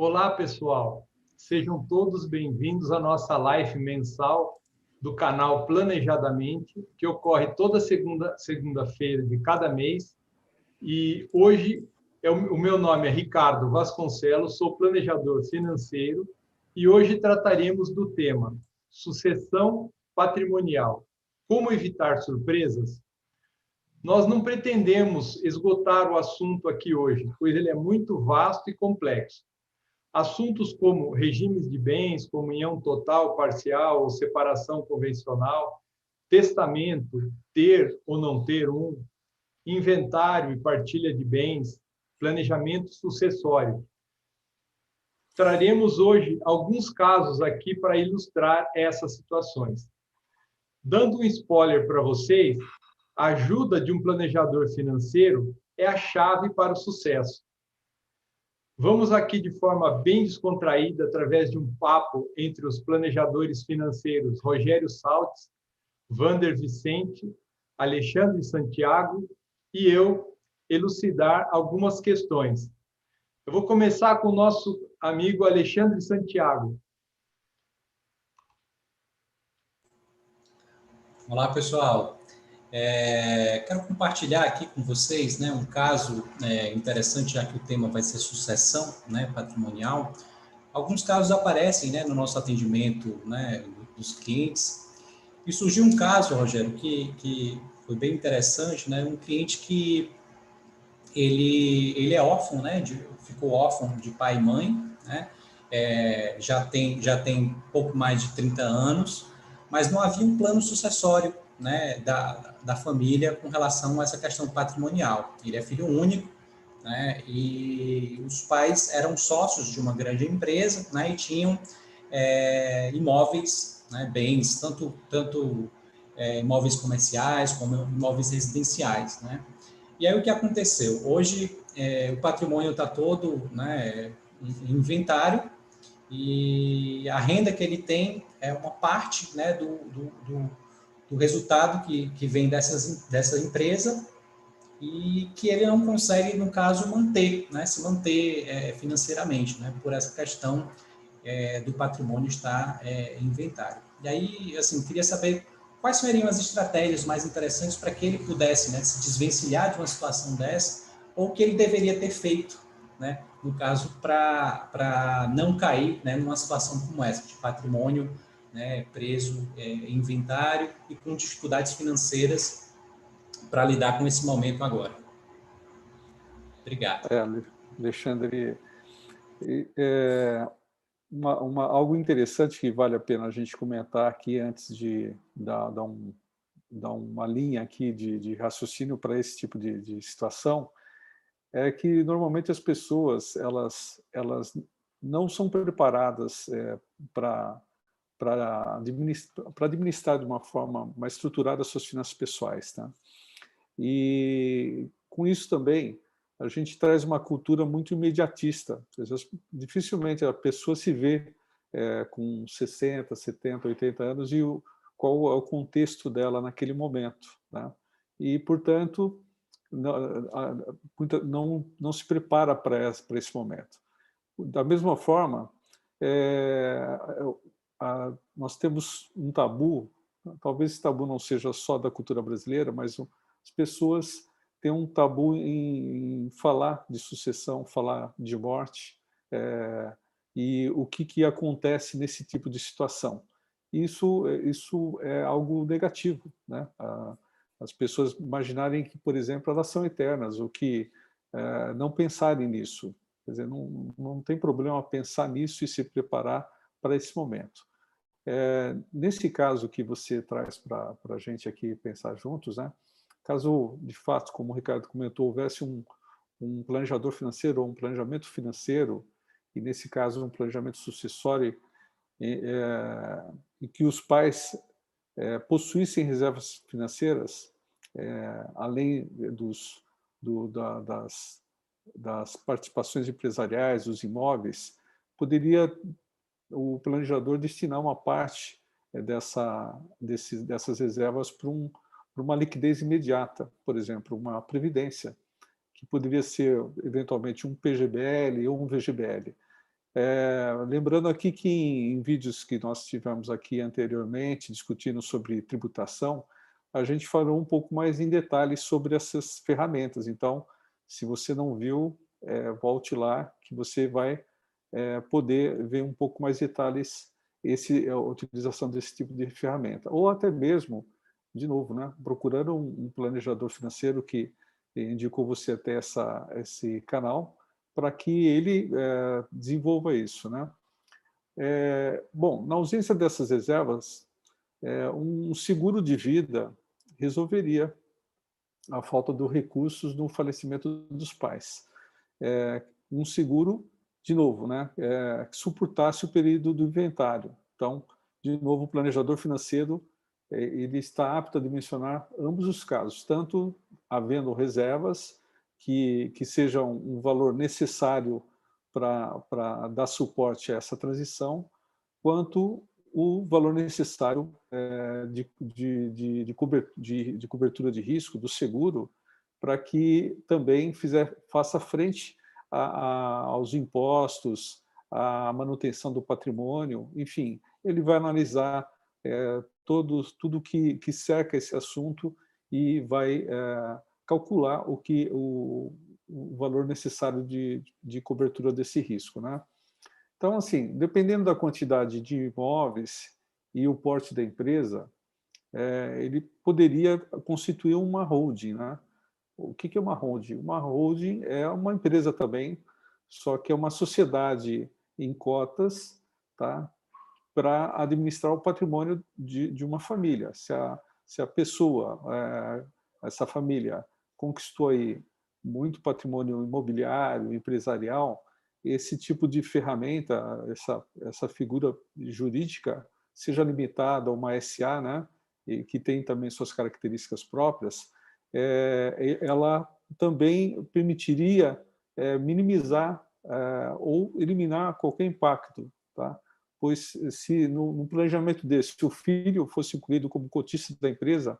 Olá, pessoal. Sejam todos bem-vindos à nossa live mensal do canal Planejadamente, que ocorre toda segunda segunda-feira de cada mês. E hoje é o meu nome é Ricardo Vasconcelos, sou planejador financeiro e hoje trataremos do tema sucessão patrimonial. Como evitar surpresas? Nós não pretendemos esgotar o assunto aqui hoje, pois ele é muito vasto e complexo. Assuntos como regimes de bens, comunhão total, parcial ou separação convencional, testamento, ter ou não ter um, inventário e partilha de bens, planejamento sucessório. Traremos hoje alguns casos aqui para ilustrar essas situações. Dando um spoiler para vocês, a ajuda de um planejador financeiro é a chave para o sucesso. Vamos aqui de forma bem descontraída, através de um papo entre os planejadores financeiros Rogério Saltes, Vander Vicente, Alexandre Santiago e eu, elucidar algumas questões. Eu vou começar com o nosso amigo Alexandre Santiago. Olá, pessoal. É, quero compartilhar aqui com vocês né, um caso é, interessante, já que o tema vai ser sucessão né, patrimonial. Alguns casos aparecem né, no nosso atendimento né, dos clientes. E surgiu um caso, Rogério, que, que foi bem interessante, né, um cliente que ele, ele é órfão, né, de, ficou órfão de pai e mãe, né, é, já, tem, já tem pouco mais de 30 anos, mas não havia um plano sucessório né, da, da família com relação a essa questão patrimonial. Ele é filho único, né, e os pais eram sócios de uma grande empresa, né, e tinham é, imóveis, né, bens, tanto, tanto é, imóveis comerciais como imóveis residenciais, né. E aí o que aconteceu? Hoje é, o patrimônio está todo, né, em inventário, e a renda que ele tem é uma parte, né, do, do, do do resultado que, que vem dessas, dessa empresa e que ele não consegue, no caso, manter, né, se manter é, financeiramente, né, por essa questão é, do patrimônio estar é, em inventário. E aí, assim, queria saber quais seriam as estratégias mais interessantes para que ele pudesse né, se desvencilhar de uma situação dessa, ou que ele deveria ter feito, né, no caso, para não cair né, numa situação como essa, de patrimônio né, preso é, em inventário e com dificuldades financeiras para lidar com esse momento agora. Obrigado. É, Alexandre, é, uma, uma, algo interessante que vale a pena a gente comentar aqui antes de dar, dar, um, dar uma linha aqui de, de raciocínio para esse tipo de, de situação é que normalmente as pessoas elas elas não são preparadas é, para para administrar, administrar de uma forma mais estruturada as suas finanças pessoais. Tá? E com isso também, a gente traz uma cultura muito imediatista. Dificilmente a pessoa se vê é, com 60, 70, 80 anos e o, qual é o contexto dela naquele momento. Né? E, portanto, não, não, não se prepara para esse momento. Da mesma forma, é, a, nós temos um tabu, talvez esse tabu não seja só da cultura brasileira, mas as pessoas têm um tabu em, em falar de sucessão, falar de morte, é, e o que, que acontece nesse tipo de situação. Isso, isso é algo negativo, né? as pessoas imaginarem que, por exemplo, elas são eternas, ou que é, não pensarem nisso. Quer dizer, não, não tem problema pensar nisso e se preparar para esse momento. É, nesse caso que você traz para a gente aqui pensar juntos, né? caso de fato, como o Ricardo comentou, houvesse um, um planejador financeiro ou um planejamento financeiro, e nesse caso um planejamento sucessório, é, e que os pais é, possuíssem reservas financeiras, é, além dos, do, da, das, das participações empresariais, dos imóveis, poderia o planejador destinar uma parte eh, dessa, desse, dessas reservas para um, uma liquidez imediata, por exemplo, uma previdência, que poderia ser eventualmente um PGBL ou um VGBL. É, lembrando aqui que em, em, vídeos que nós tivemos aqui anteriormente, discutindo sobre tributação, a gente falou um pouco mais em detalhes sobre essas ferramentas. Então, se você não viu, é, volte lá, que você vai é, poder ver um pouco mais detalhes esse, a utilização desse tipo de ferramenta. Ou até mesmo, de novo, né, procurando um, planejador financeiro que indicou você até essa, esse canal, para que ele é, desenvolva isso. Né? É, bom, na ausência dessas reservas, é, um seguro de vida resolveria a falta de recursos no falecimento dos pais. É, um seguro, de novo, né, é, que suportasse o período do inventário. Então, de novo, o planejador financeiro é, ele está apto a dimensionar ambos os casos, tanto havendo reservas que, que seja um, valor necessário para dar suporte a essa transição, quanto o valor necessário é, de, de, de, cobertura, de, de cobertura de risco do seguro para que também fizer, faça frente a, a, aos impostos, à manutenção do patrimônio, enfim, ele vai analisar é, todos, tudo que, que cerca esse assunto e vai é, calcular o que o, o valor necessário de, de cobertura desse risco, né? Então, assim, dependendo da quantidade de imóveis e o porte da empresa, é, ele poderia constituir uma holding, né? O que, é uma holding? Uma holding é uma empresa também, só que é uma sociedade em cotas, tá? Para administrar o patrimônio de, de uma família. Se a, se a pessoa, é, essa família, conquistou aí muito patrimônio imobiliário, empresarial, esse tipo de ferramenta, essa, essa figura jurídica, seja limitada a uma SA, né, e que tem também suas características próprias, ela também permitiria é, minimizar é, ou eliminar qualquer impacto, tá? pois se no, no planejamento desse, se o filho fosse incluído como cotista da empresa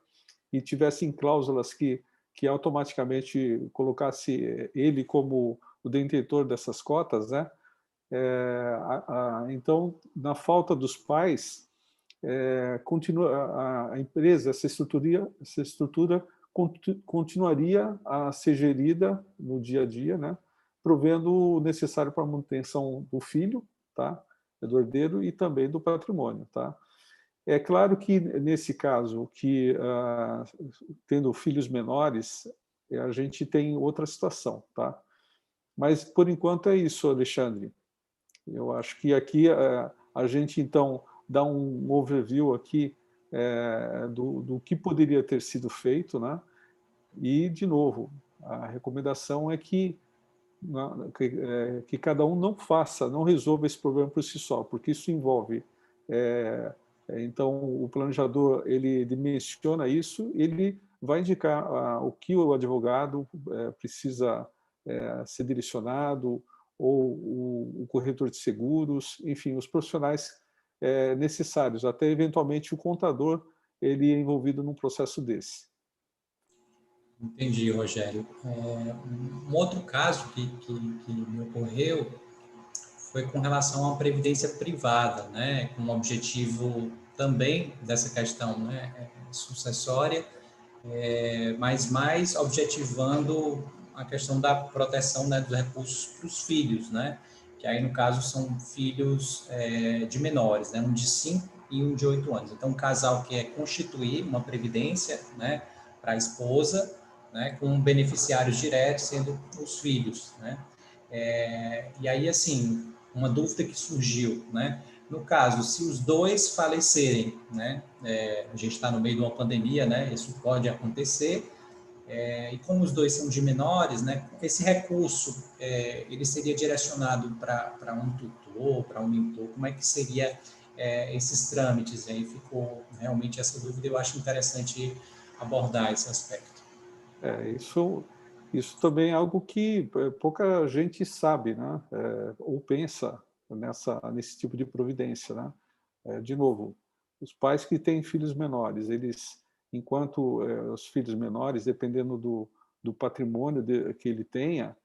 e tivessem cláusulas que que automaticamente colocasse ele como o detentor dessas cotas, né? É, a, a, então, na falta dos pais, é, continua, a, a, empresa, essa estrutura, essa estrutura continuaria a ser gerida no dia a dia, né? provendo o necessário para a manutenção do filho, tá? do herdeiro e também do patrimônio. Tá? É claro que, nesse caso, que ah, tendo filhos menores, a gente tem outra situação, tá? Mas, por enquanto, é isso, Alexandre. Eu acho que aqui ah, a gente, então, dá um overview aqui é, do, do que poderia ter sido feito, né? E, de novo, a recomendação é que, que, é, que cada um não faça, não resolva esse problema por si só, porque isso envolve é, então, o planejador ele dimensiona isso, ele vai indicar o que o advogado é, precisa é, ser direcionado, ou o, o, corretor de seguros, enfim, os profissionais é, necessários, até eventualmente o contador ele é envolvido num processo desse. Entendi, Rogério. É, um outro caso que, que, que me ocorreu foi com relação à previdência privada, né, com o objetivo também dessa questão né, é, sucessória, é, mas mais objetivando a questão da proteção né, dos recursos para os filhos, né, que aí no caso são filhos é, de menores, né, um de 5 e um de 8 anos. Então, um casal que é constituir uma previdência né, para a esposa, né, com beneficiários diretos sendo os filhos. Né. É, e aí, assim, uma dúvida que surgiu, né? No caso, se os dois falecerem, né? É, a gente está no meio de uma pandemia, né? Isso pode acontecer. É, e como os dois são de menores, né? Esse recurso, é, ele seria direcionado para um tutor, para um mentor? Como é que seria é, esses trâmites? Aí ficou realmente essa dúvida. Eu acho interessante abordar esse aspecto. É, isso isso também é algo que é, pouca gente sabe, né? É, ou pensa nessa, nesse tipo de providência. Né? É, de novo, os pais que têm filhos menores, eles, enquanto é, os filhos menores, dependendo do, do patrimônio de, que ele tenha,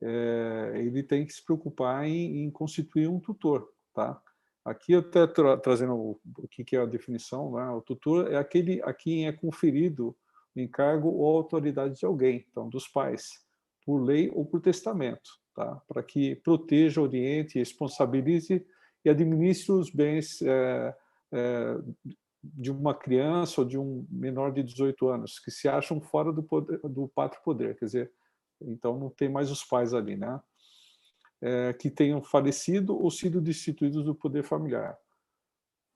é, ele tem que se preocupar em, em, constituir um tutor, tá? Aqui até tra trazendo o, o, que é a definição, né? o tutor é aquele a quem é conferido encargo ou autoridade de alguém, então dos pais, por lei ou por testamento, tá? Para que proteja, oriente, responsabilize e administre os bens é, é, de uma criança ou de um menor de 18 anos que se acham fora do, poder, do pátrio poder, quer dizer, então não tem mais os pais ali, né? É, que tenham falecido ou sido destituídos do poder familiar.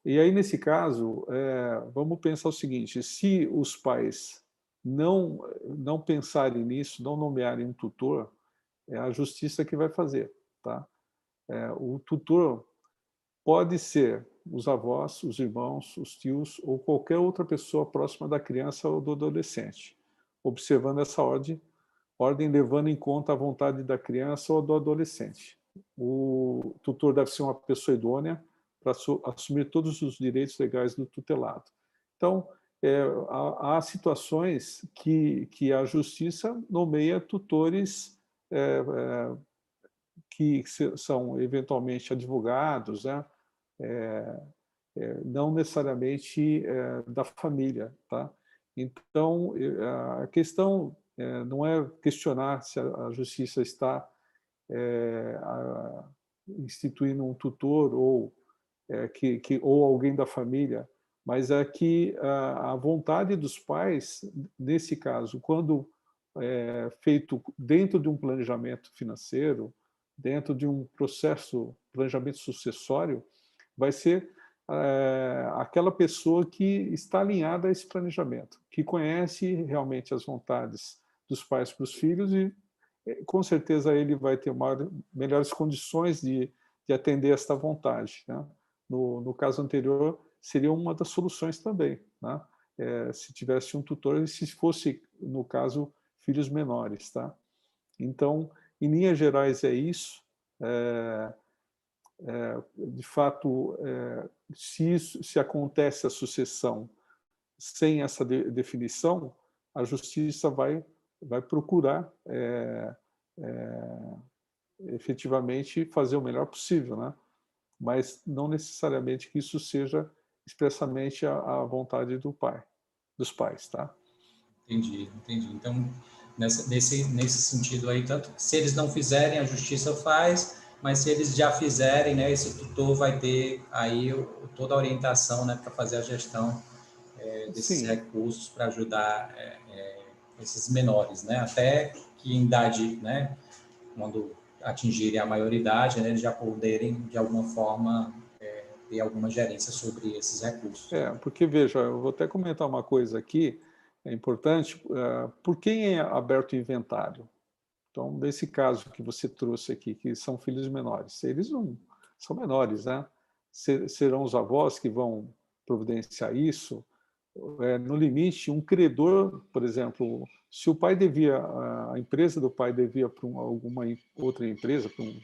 E aí, nesse caso, é, vamos pensar o seguinte, se os pais não, não pensarem nisso, não nomearem um tutor, é a justiça que vai fazer. Tá? É, o tutor pode ser os avós, os irmãos, os tios ou qualquer outra pessoa próxima da criança ou do adolescente, observando essa ordem, ordem levando em conta a vontade da criança ou do adolescente. O tutor deve ser uma pessoa idônea para assumir todos os direitos legais do tutelado. Então, é, há, há, situações que, que a justiça nomeia tutores é, é, que são eventualmente advogados, né? É, é, não necessariamente é, da família. Tá? Então, a questão não é questionar se a, justiça está instituindo um tutor ou, que, que, ou alguém da família, mas é que a, a vontade dos pais, nesse caso, quando é feito dentro de um planejamento financeiro, dentro de um processo planejamento sucessório, vai ser é, aquela pessoa que está alinhada a esse planejamento, que conhece realmente as vontades dos pais para os filhos e é, com certeza ele vai ter maior, melhores condições de, de atender esta vontade. Né? No, no caso anterior, seria uma das soluções também, né? é, se tivesse um tutor e se fosse, no caso, filhos menores. Tá? Então, em linhas gerais é isso. É, é, de fato, é, se, isso, se acontece a sucessão sem essa de, definição, a justiça vai, vai procurar é, é, efetivamente fazer o melhor possível, né? mas não necessariamente que isso seja expressamente a, vontade do pai, dos pais, tá? Entendi, entendi. Então, nessa, nesse, nesse sentido aí, tanto se eles não fizerem, a justiça faz, mas se eles já fizerem, né, esse tutor vai ter aí toda a orientação, né, para fazer a gestão é, desses Sim. recursos para ajudar é, é, esses menores, né, até que em idade, né, quando atingirem a maioridade, né, eles já poderem de alguma forma ter alguma gerência sobre esses recursos. É, porque veja, eu vou até comentar uma coisa aqui, é importante, uh, por quem é aberto o inventário? Então, nesse caso que você trouxe aqui, que são filhos menores, eles não são menores, né? Serão os avós que vão providenciar isso. É, no limite, um credor, por exemplo, se o pai devia, a empresa do pai devia para alguma outra empresa, para um,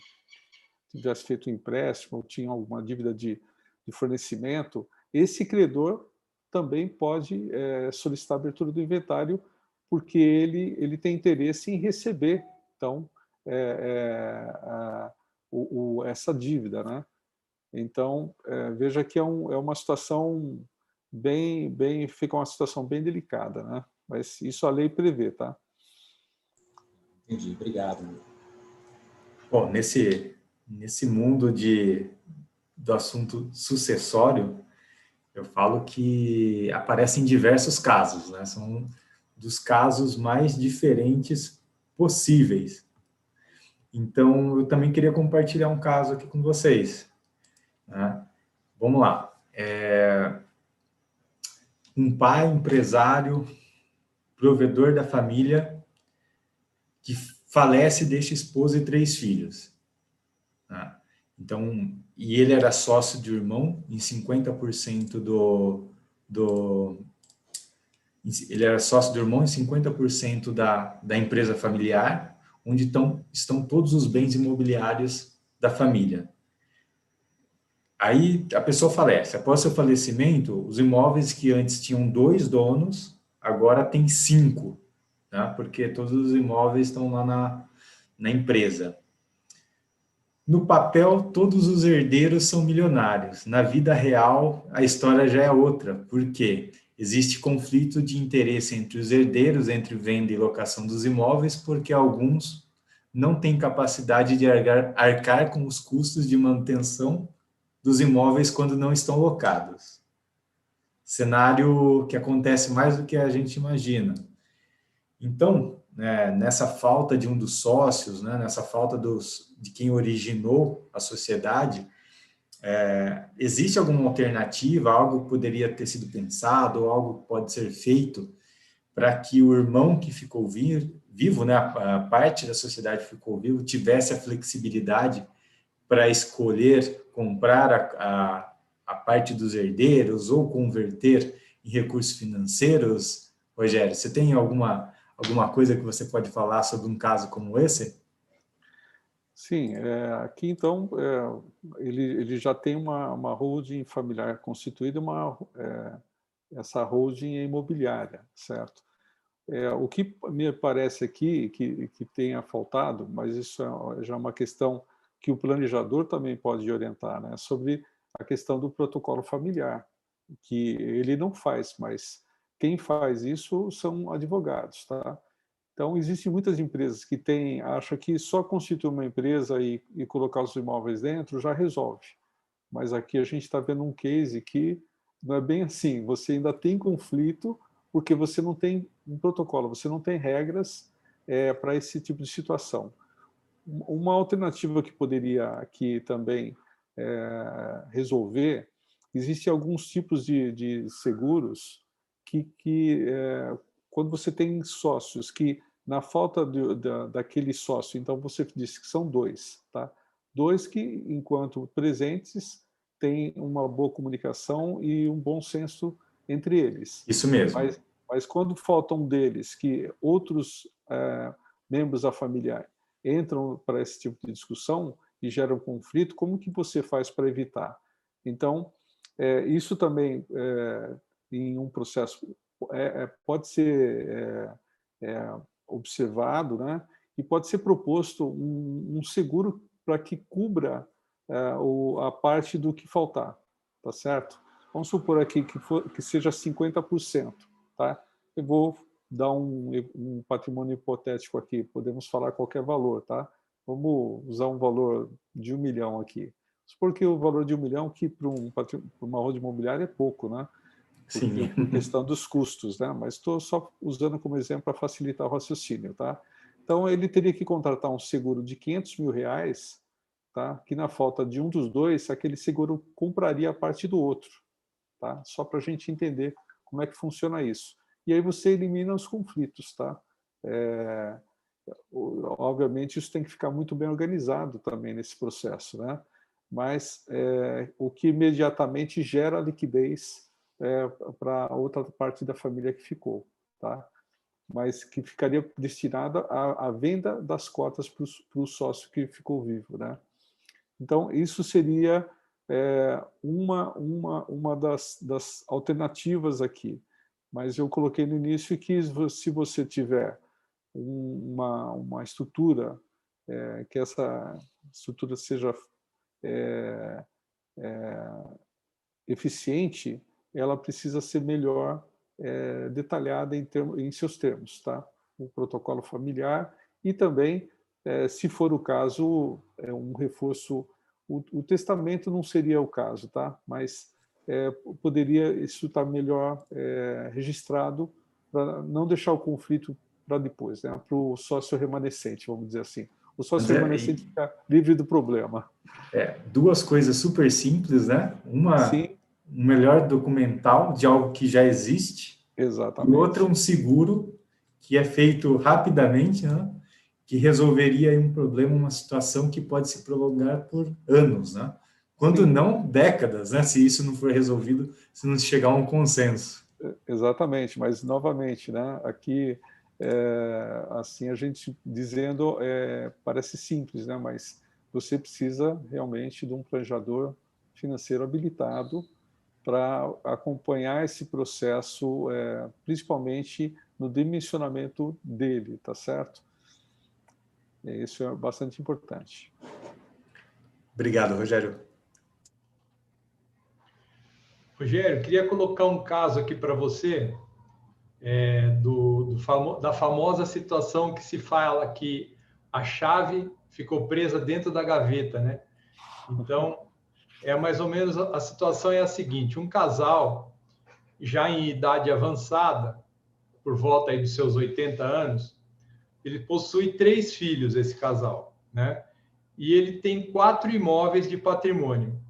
tivesse feito um empréstimo ou tinha alguma dívida de, de fornecimento, esse credor também pode é, solicitar a abertura do inventário porque ele, ele tem interesse em receber então, é, é, a, o, o, essa dívida. Né? Então, é, veja que é, um, é uma situação bem, bem, fica uma situação bem delicada, né? mas isso a lei prevê. Tá? Entendi, obrigado. Bom, nesse, nesse mundo de, do assunto sucessório, eu falo que aparecem diversos casos, né? São dos casos mais diferentes possíveis. Então, eu também queria compartilhar um caso aqui com vocês. Né? Vamos lá. É... Um pai, empresário, provedor da família, que falece, deixa esposa e três filhos. Né? Então, e ele era sócio de irmão em 50% do, do, ele era sócio do irmão em 50% da, da empresa familiar, onde estão, estão todos os bens imobiliários da família. Aí a pessoa falece. Após seu falecimento, os imóveis que antes tinham dois donos, agora tem cinco, tá? porque todos os imóveis estão lá na, na empresa. No papel, todos os herdeiros são milionários. Na vida real, a história já é outra, porque existe conflito de interesse entre os herdeiros, entre venda e locação dos imóveis, porque alguns não têm capacidade de arcar, arcar com os custos de manutenção dos imóveis quando não estão locados. Cenário que acontece mais do que a gente imagina. Então, né, nessa falta de um dos sócios, né, nessa falta dos, de quem originou a sociedade, é, existe alguma alternativa, algo que poderia ter sido pensado, algo que pode ser feito para que o irmão que ficou vivo, né, a parte da sociedade que ficou vivo, tivesse a flexibilidade para escolher comprar a, a, a parte dos herdeiros ou converter em recursos financeiros? Rogério, você tem alguma alguma coisa que você pode falar sobre um caso como esse? Sim, é, aqui então é, ele, ele já tem uma, uma holding familiar constituída, uma, é, essa holding é imobiliária, certo? É, o que me parece aqui que, que tenha faltado, mas isso é já uma questão que o planejador também pode orientar, né, sobre a questão do protocolo familiar, que ele não faz, mas quem faz isso são advogados, tá? Então, existem muitas empresas que têm, acham que só constituir uma empresa e, e colocar os imóveis dentro já resolve. Mas aqui a gente está vendo um case que não é bem assim. Você ainda tem conflito porque você não tem um protocolo, você não tem regras é, para esse tipo de situação. Uma alternativa que poderia aqui também é, resolver, existem alguns tipos de, de seguros que, que é, quando você tem sócios que, na falta de, da, daquele sócio, então você disse que são dois, tá? Dois que, enquanto presentes, têm uma boa comunicação e um bom senso entre eles. Isso mesmo. Mas, mas quando falta um deles, que outros é, membros da família entram para esse tipo de discussão e geram conflito, como que você faz para evitar? Então, é, isso também é, em um processo é, é, pode ser é, é, observado, né? E pode ser proposto um, um seguro para que cubra é, o, a parte do que faltar, tá certo? Vamos supor aqui que, for, que seja 50%, tá? Eu vou dar um, um patrimônio hipotético aqui, podemos falar qualquer valor, tá? Vamos usar um valor de um milhão aqui. Porque o valor de um milhão, que para um, uma roda imobiliária é pouco, né? Sim. por questão dos custos, né? mas estou só usando como exemplo para facilitar o raciocínio. Tá? Então, ele teria que contratar um seguro de 500 mil reais, tá? que na falta de um dos dois, aquele seguro compraria a parte do outro, tá? só para a gente entender como é que funciona isso. E aí você elimina os conflitos. Tá? É, obviamente, isso tem que ficar muito bem organizado também nesse processo, né? mas é, o que imediatamente gera liquidez é, para outra parte da família que ficou, tá? mas que ficaria destinada à, à venda das cotas para o sócio que ficou vivo. Né? Então, isso seria é, uma, uma, uma das, das alternativas aqui. Mas eu coloquei no início que se você tiver uma, uma estrutura, é, que essa estrutura seja é, é, eficiente, ela precisa ser melhor é, detalhada em, termo, em, seus termos, tá? O protocolo familiar e também, é, se for o caso, é um reforço. O, o, testamento não seria o caso, tá? Mas é, poderia isso estar melhor é, registrado para não deixar o conflito para depois, né? Para o sócio remanescente, vamos dizer assim. O sócio remanescente fica livre do problema. É, duas coisas super simples, né? Uma Sim um melhor documental de algo que já existe. Exatamente. E outro, um seguro que é feito rapidamente, né? que resolveria um problema, uma situação que pode se prolongar por anos, né? quando Sim. não décadas, né? se isso não for resolvido, se não chegar a um consenso. Exatamente, mas novamente, né? aqui, é, assim, a gente dizendo, é, parece simples, né? mas você precisa realmente de um planejador financeiro habilitado para acompanhar esse processo, é, principalmente no dimensionamento dele, tá certo? Isso é bastante importante. Obrigado, Rogério. Rogério, queria colocar um caso aqui para você é, do, do famo, da famosa situação que se fala que a chave ficou presa dentro da gaveta, né? Então, é mais ou menos a situação é a seguinte: um casal já em idade avançada, por volta aí dos seus 80 anos, ele possui três filhos, esse casal, né? E ele tem quatro imóveis de patrimônio.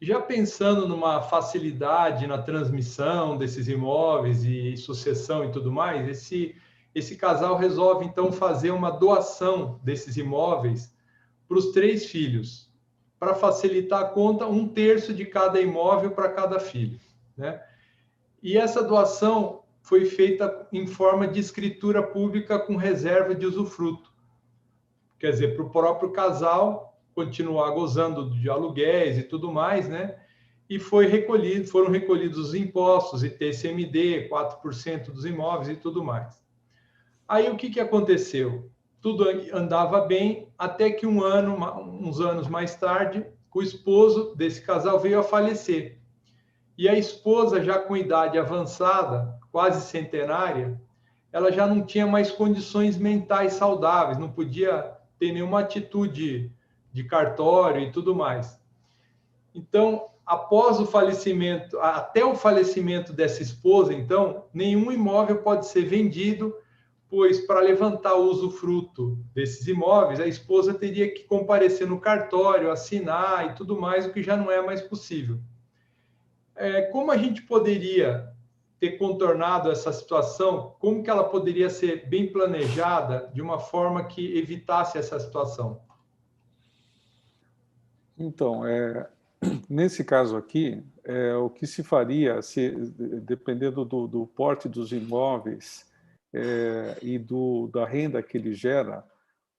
Já pensando numa facilidade na transmissão desses imóveis e sucessão e tudo mais, esse, esse casal resolve então fazer uma doação desses imóveis para os três filhos, para facilitar a conta, um terço de cada imóvel para cada filho. Né? E essa doação foi feita em forma de escritura pública com reserva de usufruto. Quer dizer, para o próprio casal continuar gozando de aluguéis e tudo mais, né? E foi recolhido, foram recolhidos os impostos, ITCMD, 4% dos imóveis e tudo mais. Aí o que, que aconteceu? Tudo andava bem, até que um ano, uns anos mais tarde, o esposo desse casal veio a falecer. E a esposa, já com idade avançada, quase centenária, ela já não tinha mais condições mentais saudáveis, não podia ter nenhuma atitude de cartório e tudo mais. Então, após o falecimento, até o falecimento dessa esposa, então, nenhum imóvel pode ser vendido, pois para levantar o usufruto desses imóveis, a esposa teria que comparecer no cartório, assinar e tudo mais, o que já não é mais possível. É, como a gente poderia ter contornado essa situação? Como que ela poderia ser bem planejada de uma forma que evitasse essa situação? Então, é, nesse caso aqui, é, o que se faria, se, dependendo do, do porte dos imóveis é, e do, da renda que ele gera,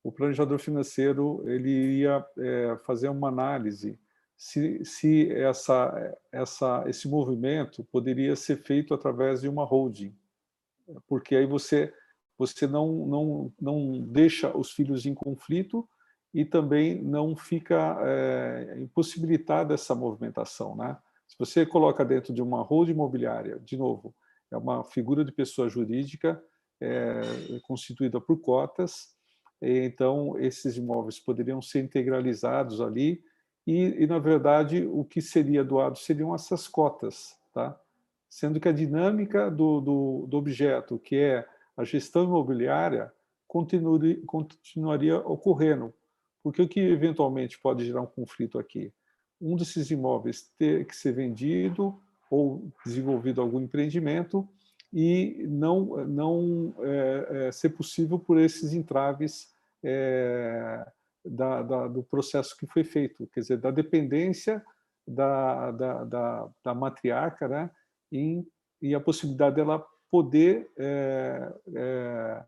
o planejador financeiro ele ia é, fazer uma análise se, se essa, essa, esse movimento poderia ser feito através de uma holding, porque aí você, você não, não, não deixa os filhos em conflito, e também não fica é, impossibilitada essa movimentação. Né? Se você coloca dentro de uma hold imobiliária, de novo, é uma figura de pessoa jurídica é, constituída por cotas, então esses imóveis poderiam ser integralizados ali e, e, na verdade, o que seria doado seriam essas cotas, tá? sendo que a dinâmica do, do, do objeto, que é a gestão imobiliária, continuaria, continuaria ocorrendo, porque o que eventualmente pode gerar um conflito aqui? Um desses imóveis ter que ser vendido ou desenvolvido algum empreendimento e não, não é, é, ser possível por esses entraves é, da, da, do processo que foi feito, quer dizer, da dependência da, da, da, da matriarca né, e a possibilidade dela poder é, é,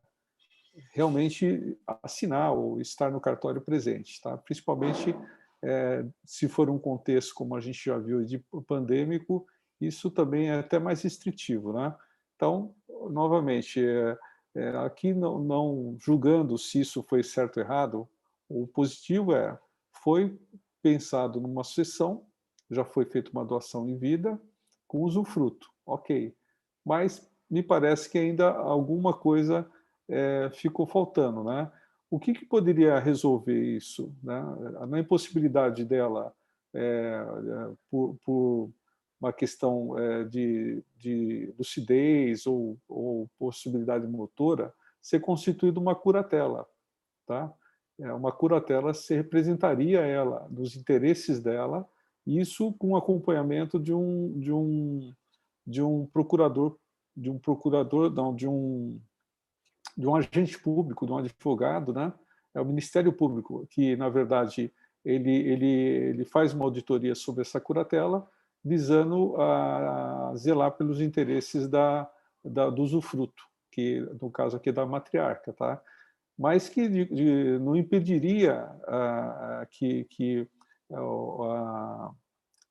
realmente assinar ou estar no cartório presente, tá? principalmente é, se for um contexto, como a gente já viu, de pandêmico, isso também é até mais restritivo. Né? Então, novamente, é, é, aqui não, não, julgando se isso foi certo ou errado, o positivo é, foi pensado numa sucessão, já foi feita uma doação em vida, com usufruto, ok. Mas me parece que ainda alguma coisa é, ficou faltando. Né? O que, que poderia resolver isso? Né? Na impossibilidade dela, é, por, por, uma questão é, de, de lucidez ou, ou, possibilidade motora, ser constituída uma curatela. Tá? É, uma curatela se representaria ela, dos interesses dela, isso com acompanhamento de um, de um, de um procurador, de um procurador, não, de um de um agente público, de um advogado, né? É o Ministério Público que, na verdade, ele ele ele faz uma auditoria sobre essa curatela, visando a zelar pelos interesses da, da do usufruto, que no caso aqui é da matriarca, tá? Mas que de, de, não impediria que que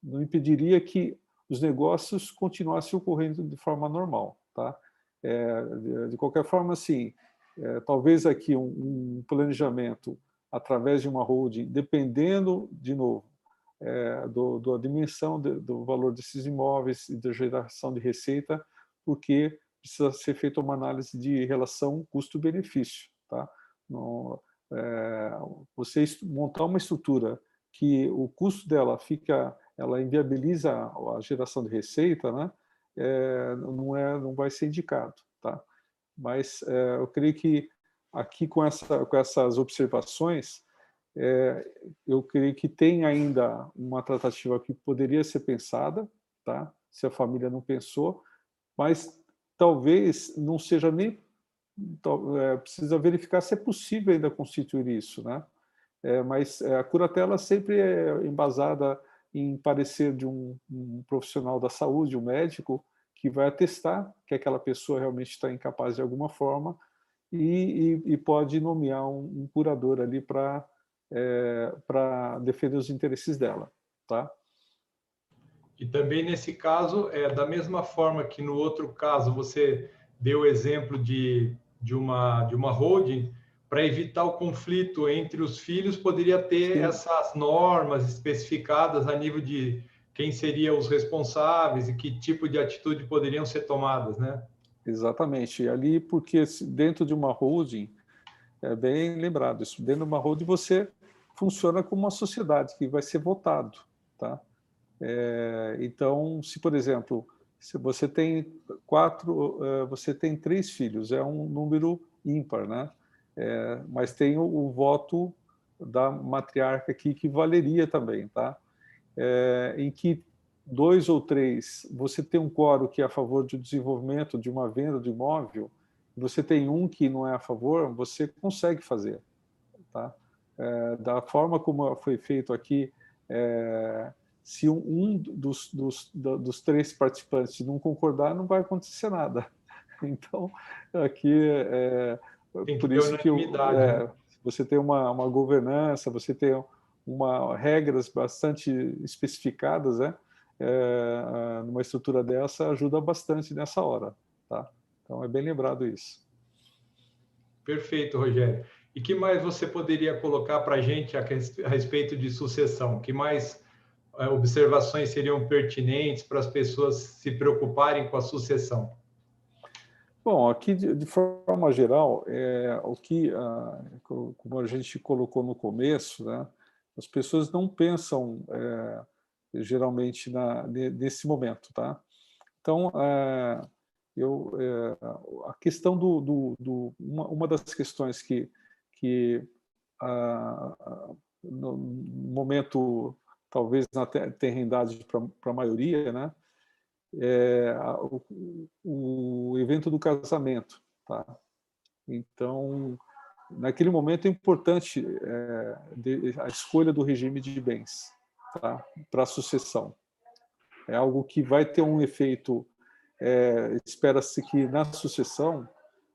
não impediria que os negócios continuassem ocorrendo de forma normal, tá? É, de, de, qualquer forma, assim, é, talvez aqui um, um, planejamento através de uma holding, dependendo, de novo, é, do, da dimensão de, do valor desses imóveis e da geração de receita, porque precisa ser feita uma análise de relação custo-benefício. Tá? É, você montar uma estrutura que o custo dela fica, ela inviabiliza a geração de receita, né? É, não é, não vai ser indicado, tá? Mas é, eu creio que aqui com essa, com essas observações, é, eu creio que tem ainda uma tratativa que poderia ser pensada, tá? Se a família não pensou, mas talvez não seja nem é, precisa verificar se é possível ainda constituir isso, né? É, mas é, a curatela sempre é embasada em parecer de um, um, profissional da saúde, um médico, que vai atestar que aquela pessoa realmente está incapaz de alguma forma e, e, e pode nomear um, um curador ali para é, para defender os interesses dela, tá? E também nesse caso, é da mesma forma que no outro caso você deu o exemplo de, de, uma, de uma holding, para evitar o conflito entre os filhos, poderia ter Sim. essas normas especificadas a nível de quem seriam os responsáveis e que tipo de atitude poderiam ser tomadas, né? Exatamente. E ali, porque dentro de uma holding, é bem lembrado isso, dentro de uma holding você funciona como uma sociedade que vai ser votado, tá? É, então, se, por exemplo, se você tem quatro, é, você tem três filhos, é um número ímpar, né? É, mas tem o, o, voto da matriarca aqui que valeria também, tá? É, em que dois ou três, você tem um quórum que é a favor do desenvolvimento de uma venda de imóvel, você tem um que não é a favor, você consegue fazer, tá? É, da forma como foi feito aqui, é, se um, dos, dos, dos, três participantes não concordar, não vai acontecer nada. Então, aqui, é, por isso que é, né? você tem uma, uma governança, você tem uma, regras bastante especificadas, né? É, numa estrutura dessa, ajuda bastante nessa hora. Tá? Então, é bem lembrado isso. Perfeito, Rogério. E que mais você poderia colocar para a gente a respeito de sucessão? Que mais é, observações seriam pertinentes para as pessoas se preocuparem com a sucessão? Bom, aqui de, forma geral, é, o que, como a gente colocou no começo, né, as pessoas não pensam é, geralmente na, nesse momento, tá? Então, é, eu, é, a questão do, do, do uma, uma, das questões que, que ah, no momento talvez na terrendade para a maioria, né? É, o, o, evento do casamento. Tá? Então, naquele momento é importante é, de, a escolha do regime de bens tá? para a sucessão. É algo que vai ter um efeito, é, espera-se que na sucessão,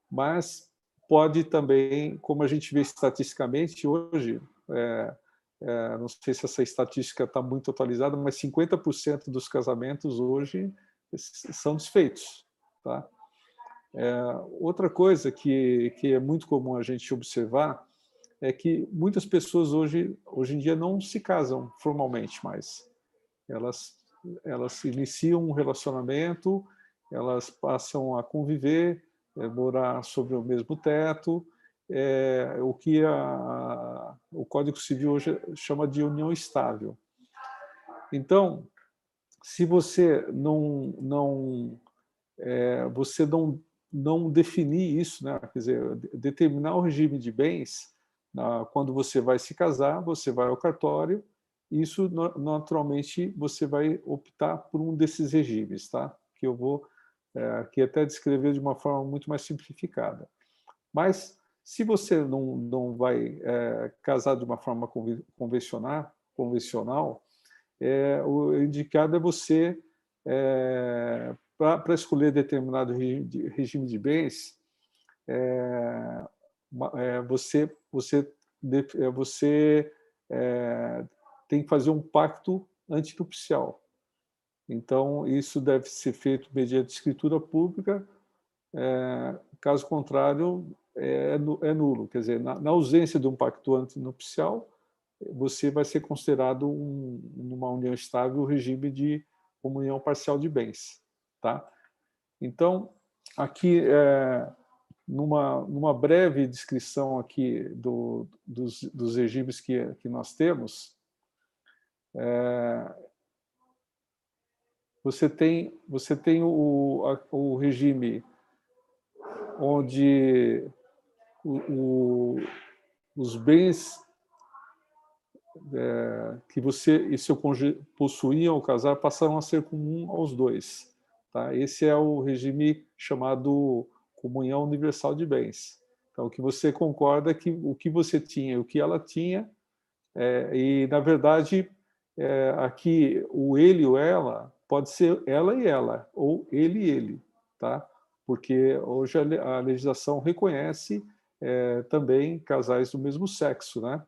mas pode também, como a gente vê estatisticamente hoje, é, é, não sei se essa estatística está muito atualizada, mas 50% dos casamentos hoje são desfeitos. Tá? É, outra coisa que, que é muito comum a gente observar é que muitas pessoas hoje, hoje em dia não se casam formalmente mais. Elas, elas iniciam um relacionamento, elas passam a conviver, morar sobre o mesmo teto, é, o que a, o Código Civil hoje chama de união estável. Então, se você não não é, você não não definir isso, né? quer dizer, determinar o regime de bens, quando você vai se casar, você vai ao cartório, isso naturalmente você vai optar por um desses regimes, tá? Que eu vou é, aqui até descrever de uma forma muito mais simplificada. Mas se você não, não vai é, casar de uma forma convencional, convencional é, o indicado é você, é, para escolher determinado regime de bens, é, é, você, você, você tem que fazer um pacto antinupcial. Então, isso deve ser feito mediante escritura pública, caso contrário, é, é nulo. Quer dizer, na, na ausência de um pactuante nupcial, você vai ser considerado um, numa união estável o regime de comunhão parcial de bens, tá? Então, aqui é, numa, numa breve descrição aqui do, dos, dos regimes que, que nós temos, é, você tem, você tem o, o regime onde o, o, os bens é, que você e seu cônjuge possuíam ao casar passaram a ser comum aos dois. Tá? Esse é o regime chamado comunhão universal de bens. Então, o que você concorda é que o que você tinha e o que ela tinha, é, e, na verdade, é, aqui o ele ou ela pode ser ela e ela, ou ele e ele, tá? porque hoje a legislação reconhece é, também casais do mesmo sexo. Né?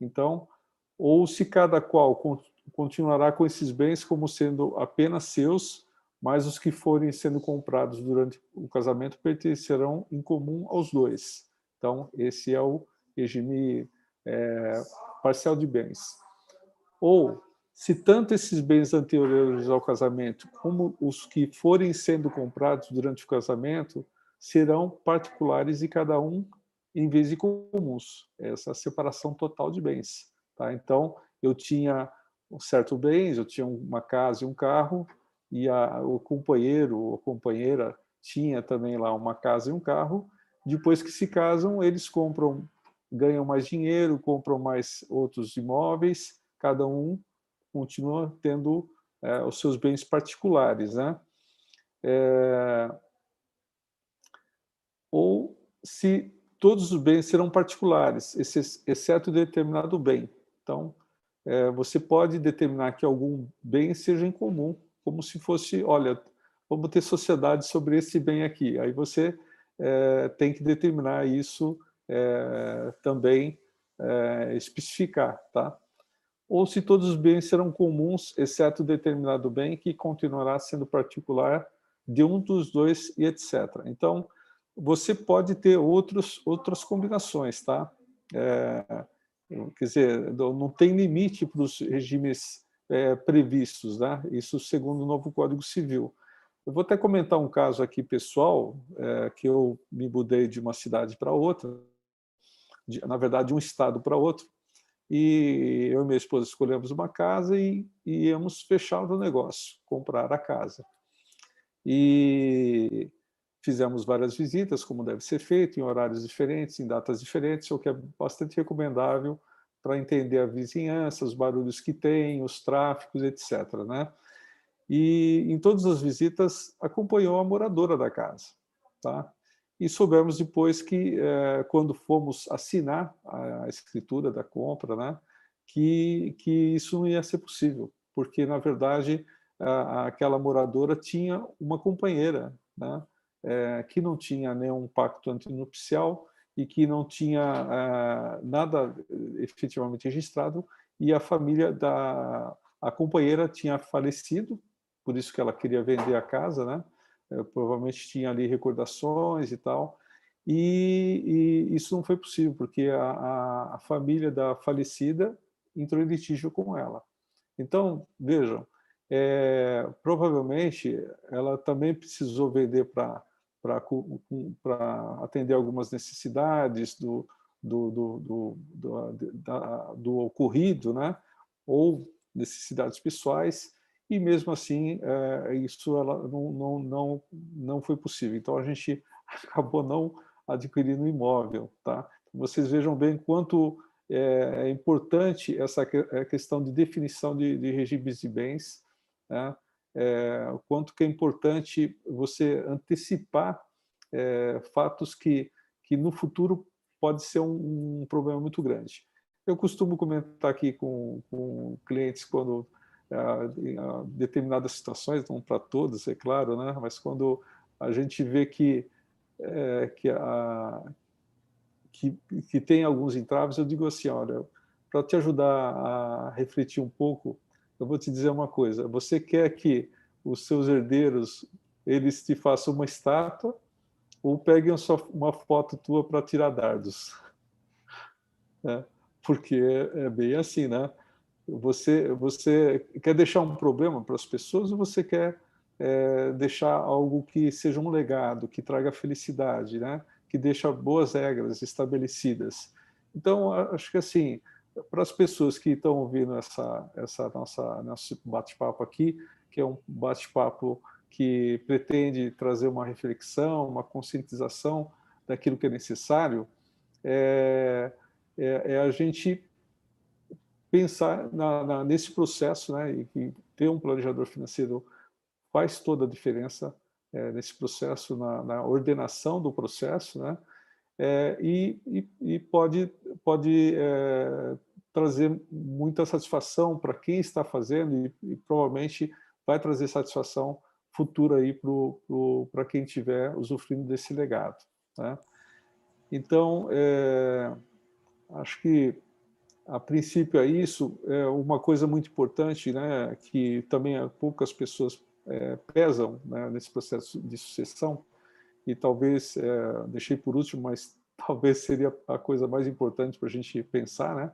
Então, ou se cada qual continuará com esses bens como sendo apenas seus, mas os que forem sendo comprados durante o casamento pertencerão em comum aos dois. Então, esse é o regime é, parcial de bens. Ou, se tanto esses bens anteriores ao casamento como os que forem sendo comprados durante o casamento serão particulares de cada um em vez de comuns. Essa separação total de bens. Tá? Então, eu tinha um certo bens, eu tinha uma casa e um carro, e a, o companheiro ou companheira tinha também lá uma casa e um carro. Depois que se casam, eles compram, ganham mais dinheiro, compram mais outros imóveis, cada um continua tendo é, os seus bens particulares. Né? É... Ou se todos os bens serão particulares, exceto determinado bem. Então, é, você pode determinar que algum bem seja em comum, como se fosse, olha, vamos ter sociedade sobre esse bem aqui. Aí você é, tem que determinar isso é, também, é, especificar, tá? Ou se todos os bens serão comuns, exceto determinado bem que continuará sendo particular de um dos dois e etc. Então, você pode ter outros, outras combinações, tá? É, quer dizer, não tem limite para os regimes é, previstos, né? isso segundo o novo Código Civil. Eu vou até comentar um caso aqui pessoal, é, que eu me mudei de uma cidade para outra, de, na verdade, de um estado para outro, e eu e minha esposa escolhemos uma casa e, e íamos fechar o negócio, comprar a casa. E fizemos várias visitas, como deve ser feito, em horários diferentes, em datas diferentes, o que é bastante recomendável para entender a vizinhança, os barulhos que tem, os tráficos, etc. Né? E em todas as visitas acompanhou a moradora da casa. Tá? E soubemos depois que, eh, quando fomos assinar a escritura da compra, né, que, que isso não ia ser possível, porque, na verdade, aquela moradora tinha uma companheira né, eh, que não tinha nenhum pacto antinupcial, e que não tinha uh, nada efetivamente registrado e a família da a companheira tinha falecido, por isso que ela queria vender a casa, né? Uh, provavelmente tinha ali recordações e tal, e, e isso não foi possível porque a, a, família da falecida entrou em litígio com ela. Então vejam, é, provavelmente ela também precisou vender para para atender algumas necessidades do, do, do, do, da, do ocorrido, né? ou necessidades pessoais, e mesmo assim é, isso ela não, não, não, não foi possível. Então a gente acabou não adquirindo imóvel. Tá? Vocês vejam bem quanto é, é importante essa é, questão de definição de, de regimes de bens, né? é, quanto que é importante você antecipar é, fatos que, que no futuro pode ser um, um, problema muito grande. Eu costumo comentar aqui com, com clientes quando determinadas situações, não para todos, é claro, né? mas quando a gente vê que, é, que, a, que, que tem alguns entraves, eu digo assim, olha, para te ajudar a refletir um pouco, eu vou te dizer uma coisa. Você quer que os seus herdeiros eles te façam uma estátua ou peguem uma foto tua para tirar dardos. É, porque é bem assim, né? Você, você quer deixar um problema para as pessoas ou você quer é, deixar algo que seja um legado, que traga felicidade, né? que deixa boas regras estabelecidas. Então, acho que assim, para as pessoas que estão ouvindo essa, essa nossa nosso bate-papo aqui, que é um bate-papo que pretende trazer uma reflexão, uma conscientização daquilo que é necessário, é, é, é a gente pensar na, na, nesse processo, né, e, ter um planejador financeiro faz toda a diferença é, nesse processo, na, na, ordenação do processo, né? É, e, e, e, pode, pode é, trazer muita satisfação para quem está fazendo e, e, provavelmente vai trazer satisfação futura aí para quem estiver usufruindo desse legado. Né? Então, acho que a princípio é isso. É uma coisa muito importante, né, que também poucas pessoas é, pesam né, nesse processo de sucessão, e talvez, é, deixei por último, mas talvez seria a coisa mais importante para a gente pensar, né?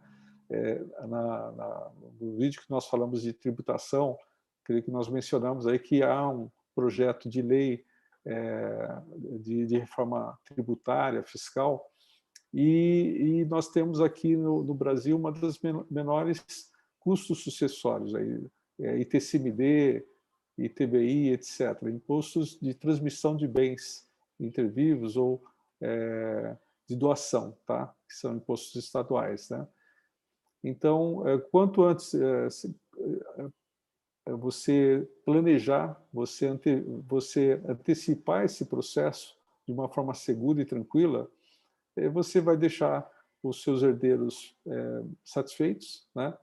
É, na, na, no vídeo que nós falamos de tributação, creio que nós mencionamos aí que há um projeto de lei é, de, de, reforma tributária, fiscal, e, e nós temos aqui no, no, Brasil uma das menores custos sucessórios, aí, é, ITCMD, ITBI, etc., impostos de transmissão de bens intervivos ou é, de doação, tá? que são impostos estaduais. Né? Então, é, quanto antes é, é, você planejar, você, ante, você antecipar esse processo de uma forma segura e tranquila, você vai deixar os seus herdeiros é, satisfeitos, né?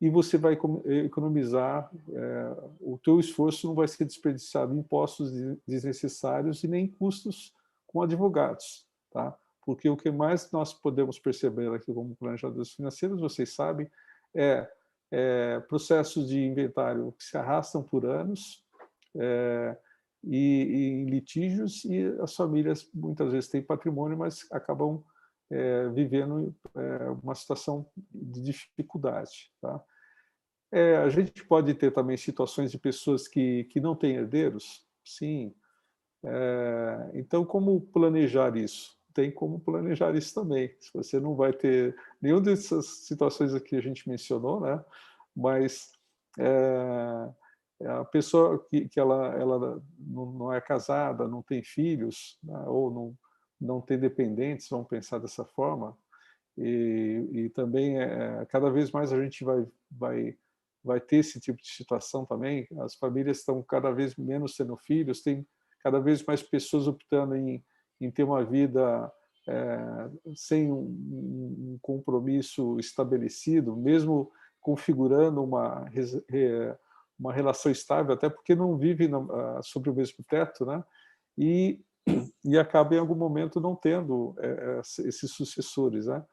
e você vai economizar, é, o teu esforço não vai ser desperdiçado em impostos desnecessários e nem custos com advogados, tá? Porque o que mais nós podemos perceber aqui como planejadores financeiros, vocês sabem, é, é processos de inventário que se arrastam por anos é, e, e, em litígios e as famílias muitas vezes têm patrimônio, mas acabam é, vivendo é, uma situação de dificuldade. Tá? É, a gente pode ter também situações de pessoas que, que não têm herdeiros? Sim. É, então, como planejar isso? Tem como planejar isso também. Se você não vai ter nenhuma dessas situações que a gente mencionou, né? mas é, a pessoa que, que ela, ela não é casada, não tem filhos, né? ou não, não ter dependentes, vamos pensar dessa forma, e, e também é, cada vez mais a gente vai, vai, vai ter esse tipo de situação também, as famílias estão cada vez menos tendo filhos, tem cada vez mais pessoas optando em, em ter uma vida é, sem um, um, compromisso estabelecido, mesmo configurando uma, uma relação estável, até porque não vivem ah, sobre o mesmo teto, né? E e acaba em algum momento não tendo é, esses sucessores, né?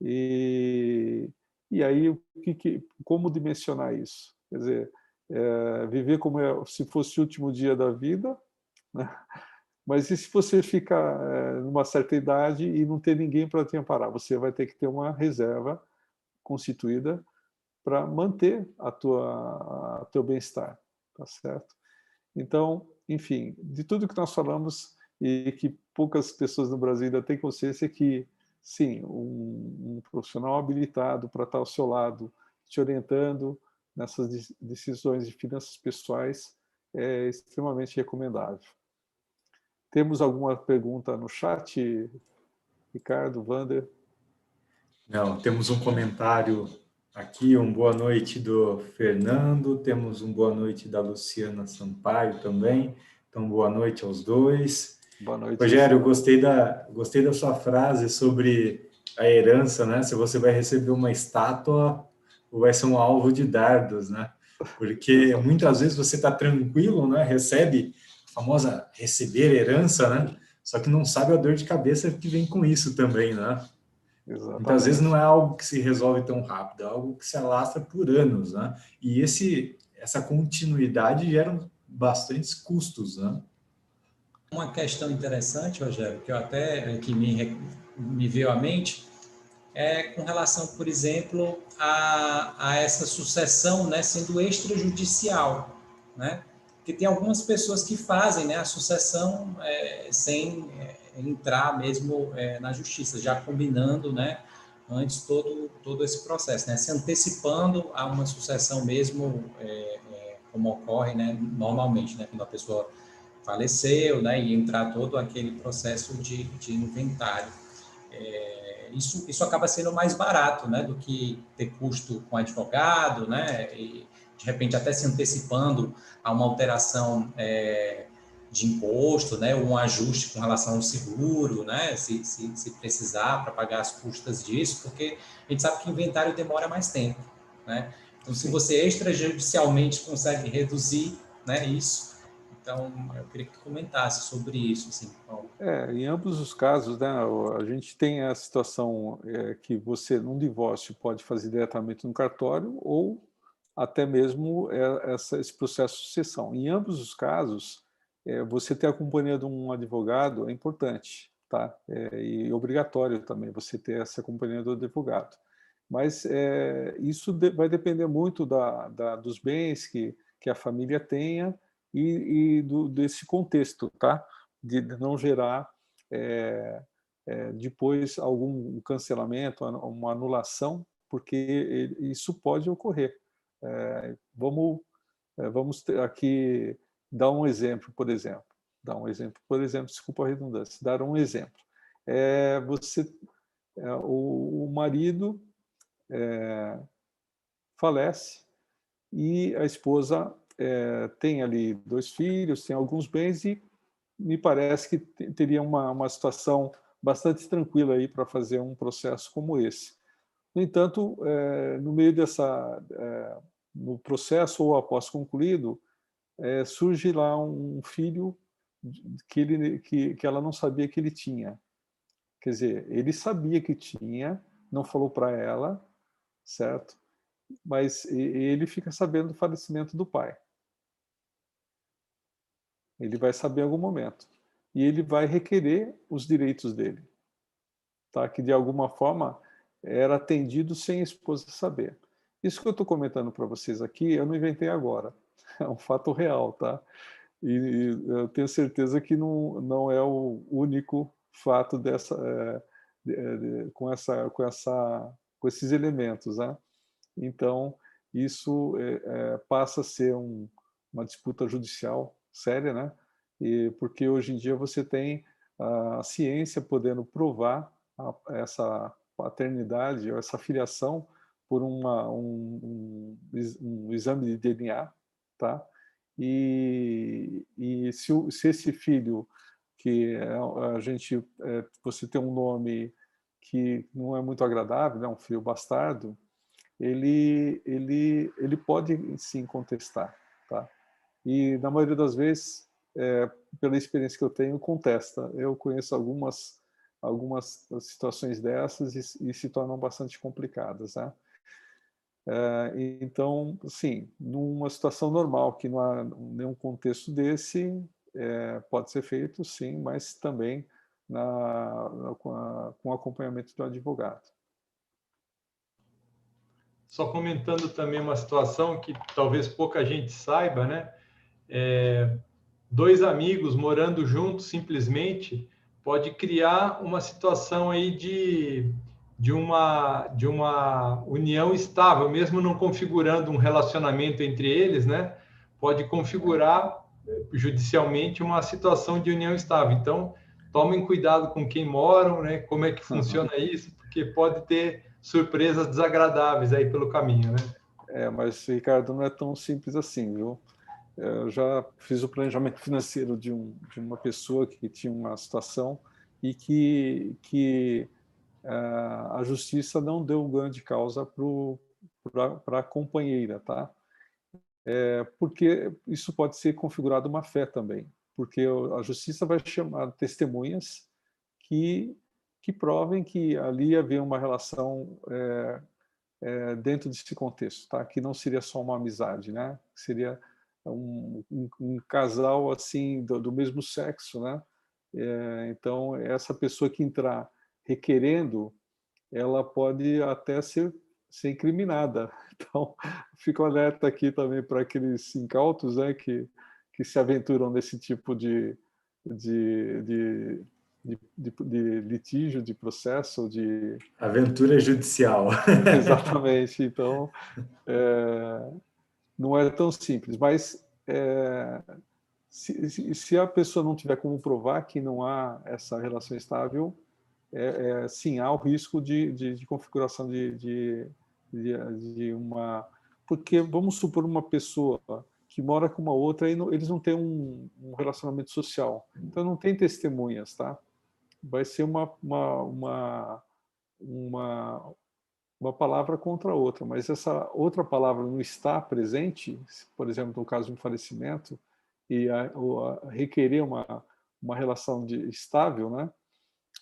E, e aí, o que, que, como dimensionar isso? Quer dizer, é, viver como é, se fosse o último dia da vida, né? mas e se você ficar é, numa certa idade e não ter ninguém para te amparar? Você vai ter que ter uma reserva constituída para manter a tua, a teu bem-estar, tá certo? Então, enfim, de tudo que nós falamos, e que poucas pessoas no Brasil ainda têm consciência que, sim, um, um profissional habilitado para estar ao seu lado, te orientando nessas decisões de finanças pessoais é extremamente recomendável. Temos alguma pergunta no chat, Ricardo, Wander? Não, temos um comentário aqui, um boa noite do Fernando, temos um boa noite da Luciana Sampaio também, então boa noite aos dois. Boa noite. Rogério, gostei da, gostei da sua frase sobre a herança, né? Se você vai receber uma estátua ou vai ser um alvo de dardos, né? Porque muitas vezes você está tranquilo, né? Recebe a famosa receber herança, né? Só que não sabe a dor de cabeça que vem com isso também, né? Exatamente. Muitas vezes não é algo que se resolve tão rápido, é algo que se alastra por anos, né? E esse, essa continuidade gera bastantes custos, né? Uma questão interessante, Rogério, que eu até que me, me veio à mente, é com relação, por exemplo, a, a essa sucessão né, sendo extrajudicial, né? Porque tem algumas pessoas que fazem né, a sucessão é, sem é, entrar mesmo é, na justiça, já combinando, né, antes todo todo esse processo, né, se antecipando a uma sucessão mesmo é, é, como ocorre, né, normalmente, né, quando a pessoa faleceu, né, e entrar todo aquele processo de, de inventário. É, isso, isso acaba sendo mais barato, né, do que ter custo com advogado, né, e de repente até se antecipando a uma alteração é, de imposto, né, um ajuste com relação ao seguro, né, se, se, se precisar para pagar as custas disso, porque a gente sabe que inventário demora mais tempo, né. Então, se você extrajudicialmente consegue reduzir, né, isso, então, eu queria que comentasse sobre isso, assim, Paulo. É, em ambos os casos, né, a gente tem a situação é, que você, num divórcio, pode fazer diretamente no cartório ou até mesmo é, essa, esse processo de sucessão. Em ambos os casos, é, você ter a companhia de um advogado é importante, tá? É, e obrigatório também você ter essa companhia do advogado. Mas é, isso de, vai depender muito da, da, dos bens que, que a família tenha, e, e do, desse contexto, tá? De não gerar é, é, depois algum cancelamento, uma anulação, porque isso pode ocorrer. É, vamos, vamos aqui dar um exemplo, por exemplo. Dar um exemplo, por exemplo, desculpa a redundância, dar um exemplo. É, você, é, o, o, marido é, falece e a esposa é, tem ali dois filhos, tem alguns bens e me parece que teria uma, uma situação bastante tranquila aí para fazer um processo como esse. No entanto, é, no meio dessa, é, no processo ou após concluído, é, surge lá um filho que, ele, que, que ela não sabia que ele tinha. Quer dizer, ele sabia que tinha, não falou para ela, certo? Mas ele fica sabendo do falecimento do pai. Ele vai saber em algum momento. E ele vai requerer os direitos dele. Tá? Que de alguma forma era atendido sem a esposa saber. Isso que eu estou comentando para vocês aqui, eu não inventei agora. É um fato real, tá? E, eu tenho certeza que não, não é o único fato dessa, é, de, de, com, essa, com, essa, com esses elementos, né? Então, isso é, é, passa a ser um, uma disputa judicial séria, né? E porque hoje em dia você tem a ciência podendo provar a, essa paternidade ou essa filiação por uma, um, um, um, exame de DNA, tá? E, e se, se esse filho que é, a gente é, você tem um nome que não é muito agradável, né, um filho bastardo, ele ele ele pode sim contestar, tá? e na maioria das vezes, é, pela experiência que eu tenho, contesta. Eu conheço algumas algumas situações dessas e, e se tornam bastante complicadas, né? É, então, sim, numa situação normal, que não há nenhum contexto desse, é, pode ser feito, sim, mas também na, na, com, a, com acompanhamento do advogado. Só comentando também uma situação que talvez pouca gente saiba, né? é, dois amigos morando juntos simplesmente pode criar uma situação aí de, de, uma, de uma união estável, mesmo não configurando um relacionamento entre eles, né? Pode configurar judicialmente uma situação de união estável. Então, tomem cuidado com quem moram, né? Como é que funciona uhum. isso, porque pode ter surpresas desagradáveis aí pelo caminho, né? É, mas Ricardo não é tão simples assim, viu? Eu já fiz o planejamento financeiro de, um, de uma pessoa que tinha uma situação e que, que a justiça não deu ganho de causa para a companheira, tá? É, porque isso pode ser configurado uma fé também, porque a justiça vai chamar testemunhas que, que provem que ali havia uma relação é, é, dentro desse contexto, tá? Que não seria só uma amizade, né? Seria um, um, um casal assim do, do, mesmo sexo, né? É, então essa pessoa que entrar requerendo, ela pode até ser, ser incriminada. Então fico alerta aqui também para aqueles incautos, né? Que que se aventuram nesse tipo de, de, de de, de, de, litígio, de processo, de aventura judicial. Exatamente. Então, é, não é tão simples. Mas é, se, se, a pessoa não tiver como provar que não há essa relação estável, é, é sim há o risco de, de, de configuração de, de, uma, porque vamos supor uma pessoa que mora com uma outra e não, eles não têm um, um relacionamento social, então não tem testemunhas, tá? vai ser uma, uma, uma, uma, uma palavra contra a outra, mas essa outra palavra não está presente, por exemplo, no caso de um falecimento, e a, a requerer uma, uma relação de, estável, né?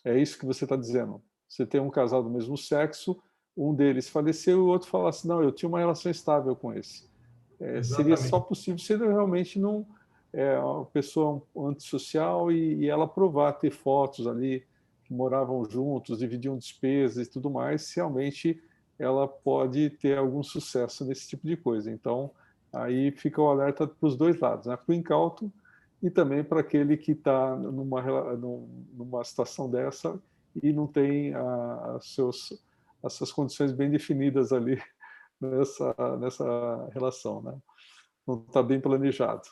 É isso que você está dizendo. Você tem um casal do mesmo sexo, um deles faleceu e o outro fala assim, não, eu tinha uma relação estável com esse. É, seria só possível se ele realmente não, é uma pessoa antissocial e, e ela provar, ter fotos ali que moravam juntos, dividiam despesas e tudo mais, realmente ela pode ter algum sucesso nesse tipo de coisa. Então, aí fica o alerta para os dois lados, né? para o incauto e também para aquele que está numa, numa situação dessa e não tem seus, as suas condições bem definidas ali nessa, nessa relação. Né? Não está bem planejado.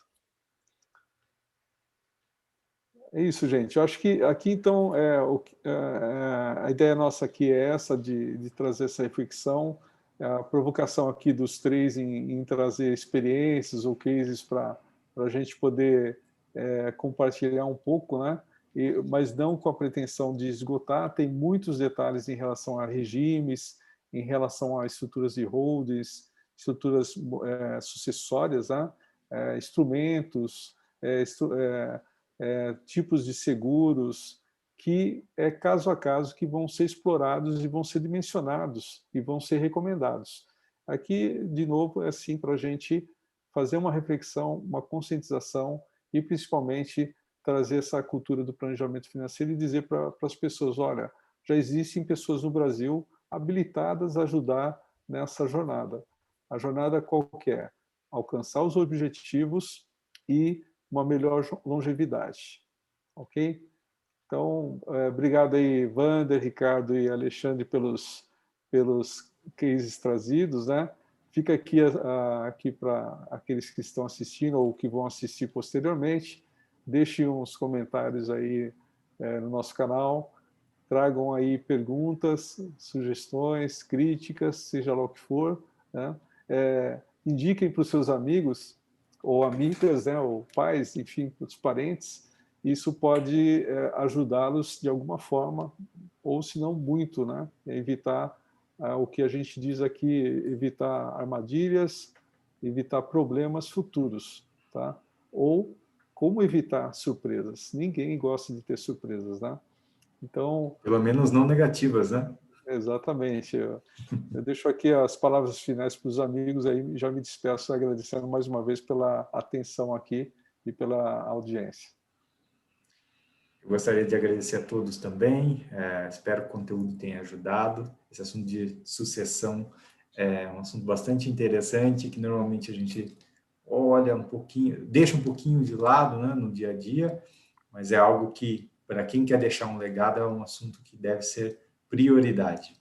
É isso, gente. Eu acho que aqui, então, é, é, é, a ideia nossa aqui é essa, de, de trazer essa reflexão, é a provocação aqui dos três em, em trazer experiências ou cases para a gente poder é, compartilhar um pouco, né? E, mas não com a pretensão de esgotar, tem muitos detalhes em relação a regimes, em relação a estruturas de holdings, estruturas é, sucessórias, né? É, instrumentos, estru é, tipos de seguros que é caso a caso que vão ser explorados e vão ser dimensionados e vão ser recomendados. Aqui, de novo, é assim para a gente fazer uma reflexão, uma conscientização e principalmente trazer essa cultura do planejamento financeiro e dizer para as pessoas, olha, já existem pessoas no Brasil habilitadas a ajudar nessa jornada. A jornada qualquer, alcançar os objetivos e uma melhor longevidade. Ok? Então, é, obrigado aí, Wander, Ricardo e Alexandre, pelos, pelos cases trazidos, né? Fica aqui, aqui para aqueles que estão assistindo ou que vão assistir posteriormente. Deixem uns comentários aí é, no nosso canal. Tragam aí perguntas, sugestões, críticas, seja lá o que for. Né? É, indiquem para os seus amigos ou amigas, né, ou pais, enfim, os parentes, isso pode é, ajudá-los de alguma forma, ou se não muito, né, evitar o que a gente diz aqui, evitar armadilhas, evitar problemas futuros, tá? Ou como evitar surpresas. Ninguém gosta de ter surpresas, né? Então, pelo menos não negativas, né? Exatamente. Eu, eu deixo aqui as palavras finais para os amigos aí já me despeço agradecendo mais uma vez pela atenção aqui e pela audiência. Eu gostaria de agradecer a todos também. É, espero que o conteúdo tenha ajudado. Esse assunto de sucessão é um assunto bastante interessante que normalmente a gente olha um pouquinho, deixa um pouquinho de lado né, no dia a dia, mas é algo que, para quem quer deixar um legado, é um assunto que deve ser prioridade.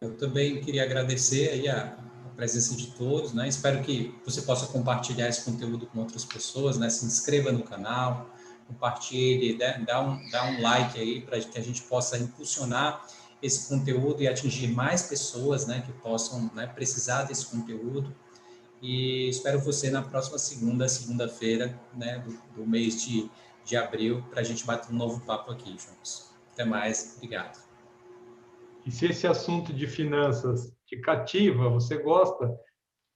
Eu também queria agradecer aí a, presença de todos, né? Espero que você possa compartilhar esse conteúdo com outras pessoas, né? Se inscreva no canal, compartilhe, dá, um, dá um like aí para que a gente possa impulsionar esse conteúdo e atingir mais pessoas, né? Que possam né, precisar desse conteúdo. E espero você na próxima segunda, segunda-feira, né? Do, do mês de de abril para a gente bater um novo papo aqui juntos. Até mais, obrigado. E se esse assunto de finanças te cativa, você gosta,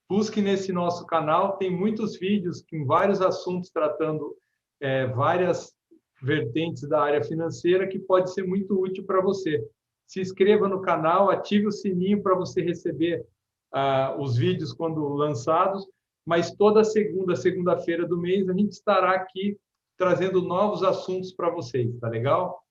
busque nesse nosso canal, tem muitos vídeos com vários assuntos tratando é, várias vertentes da área financeira que pode ser muito útil para você. Se inscreva no canal, ative o sininho para você receber ah, os vídeos quando lançados, mas toda segunda, segunda-feira do mês, a gente estará aqui trazendo novos assuntos para vocês, tá legal?